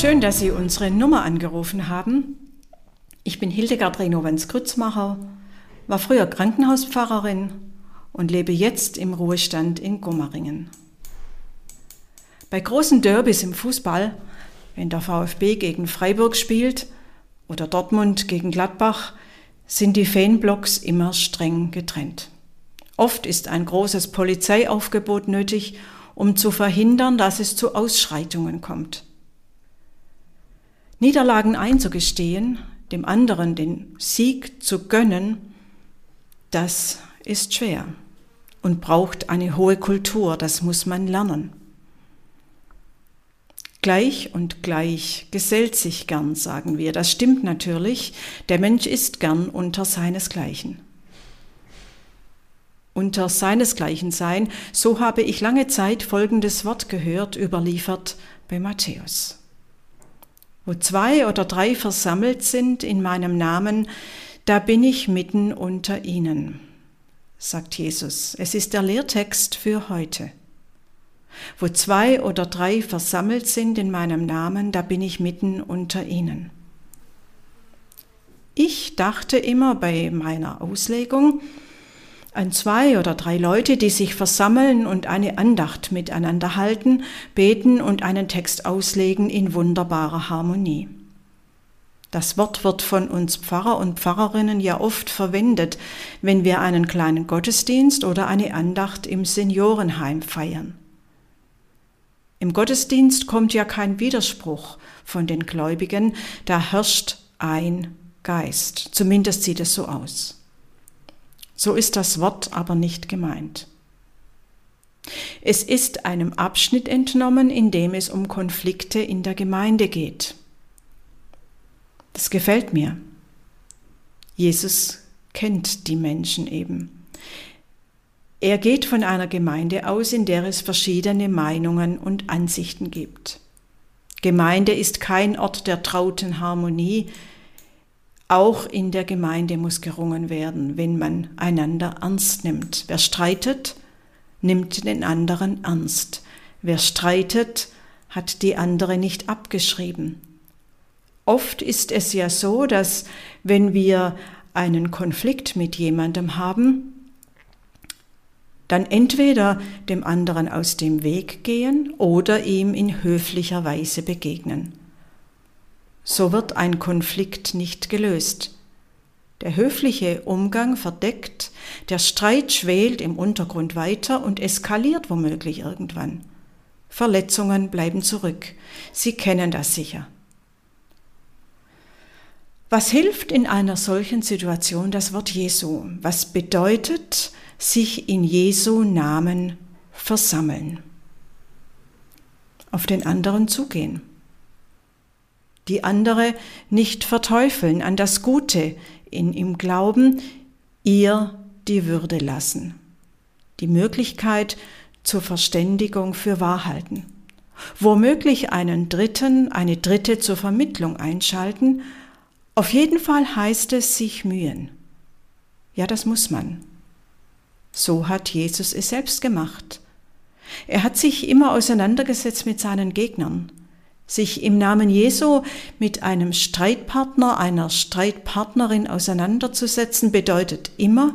Schön, dass Sie unsere Nummer angerufen haben. Ich bin Hildegard Renowens-Grützmacher, war früher Krankenhauspfarrerin und lebe jetzt im Ruhestand in Gomaringen. Bei großen Derbys im Fußball, wenn der VfB gegen Freiburg spielt oder Dortmund gegen Gladbach, sind die Fanblocks immer streng getrennt. Oft ist ein großes Polizeiaufgebot nötig, um zu verhindern, dass es zu Ausschreitungen kommt. Niederlagen einzugestehen, dem anderen den Sieg zu gönnen, das ist schwer und braucht eine hohe Kultur, das muss man lernen. Gleich und gleich gesellt sich gern, sagen wir. Das stimmt natürlich. Der Mensch ist gern unter seinesgleichen. Unter seinesgleichen sein, so habe ich lange Zeit folgendes Wort gehört, überliefert bei Matthäus. Wo zwei oder drei versammelt sind in meinem Namen, da bin ich mitten unter ihnen, sagt Jesus. Es ist der Lehrtext für heute. Wo zwei oder drei versammelt sind in meinem Namen, da bin ich mitten unter ihnen. Ich dachte immer bei meiner Auslegung an zwei oder drei Leute, die sich versammeln und eine Andacht miteinander halten, beten und einen Text auslegen in wunderbarer Harmonie. Das Wort wird von uns Pfarrer und Pfarrerinnen ja oft verwendet, wenn wir einen kleinen Gottesdienst oder eine Andacht im Seniorenheim feiern. Im Gottesdienst kommt ja kein Widerspruch von den Gläubigen, da herrscht ein Geist. Zumindest sieht es so aus. So ist das Wort aber nicht gemeint. Es ist einem Abschnitt entnommen, in dem es um Konflikte in der Gemeinde geht. Das gefällt mir. Jesus kennt die Menschen eben. Er geht von einer Gemeinde aus, in der es verschiedene Meinungen und Ansichten gibt. Gemeinde ist kein Ort der trauten Harmonie. Auch in der Gemeinde muss gerungen werden, wenn man einander ernst nimmt. Wer streitet, nimmt den anderen ernst. Wer streitet, hat die andere nicht abgeschrieben. Oft ist es ja so, dass wenn wir einen Konflikt mit jemandem haben, dann entweder dem anderen aus dem Weg gehen oder ihm in höflicher Weise begegnen. So wird ein Konflikt nicht gelöst. Der höfliche Umgang verdeckt, der Streit schwelt im Untergrund weiter und eskaliert womöglich irgendwann. Verletzungen bleiben zurück. Sie kennen das sicher. Was hilft in einer solchen Situation das Wort Jesu? Was bedeutet, sich in Jesu Namen versammeln. Auf den anderen zugehen. Die andere nicht verteufeln, an das Gute in ihm glauben, ihr die Würde lassen. Die Möglichkeit zur Verständigung für Wahrhalten. Womöglich einen Dritten, eine Dritte zur Vermittlung einschalten. Auf jeden Fall heißt es sich mühen. Ja, das muss man. So hat Jesus es selbst gemacht. Er hat sich immer auseinandergesetzt mit seinen Gegnern. Sich im Namen Jesu mit einem Streitpartner, einer Streitpartnerin auseinanderzusetzen, bedeutet immer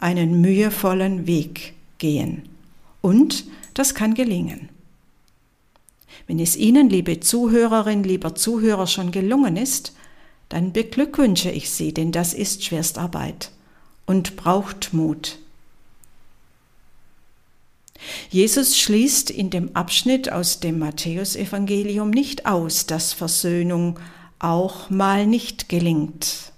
einen mühevollen Weg gehen. Und das kann gelingen. Wenn es Ihnen, liebe Zuhörerin, lieber Zuhörer, schon gelungen ist, dann beglückwünsche ich Sie, denn das ist Schwerstarbeit und braucht Mut. Jesus schließt in dem Abschnitt aus dem Matthäusevangelium nicht aus, dass Versöhnung auch mal nicht gelingt.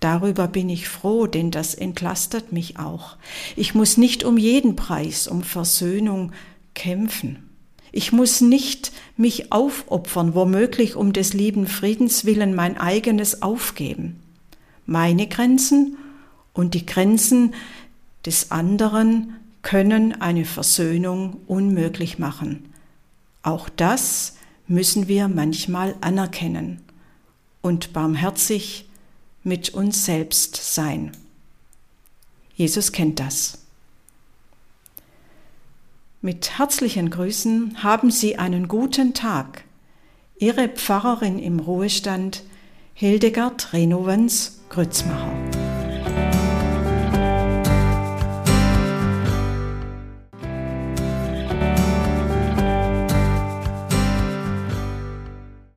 Darüber bin ich froh, denn das entlastet mich auch. Ich muss nicht um jeden Preis um Versöhnung kämpfen. Ich muss nicht mich aufopfern, womöglich um des lieben Friedens willen mein eigenes aufgeben. Meine Grenzen und die Grenzen des anderen können eine Versöhnung unmöglich machen. Auch das müssen wir manchmal anerkennen und barmherzig mit uns selbst sein. Jesus kennt das. Mit herzlichen Grüßen haben Sie einen guten Tag. Ihre Pfarrerin im Ruhestand, Hildegard Renovens Grützmacher.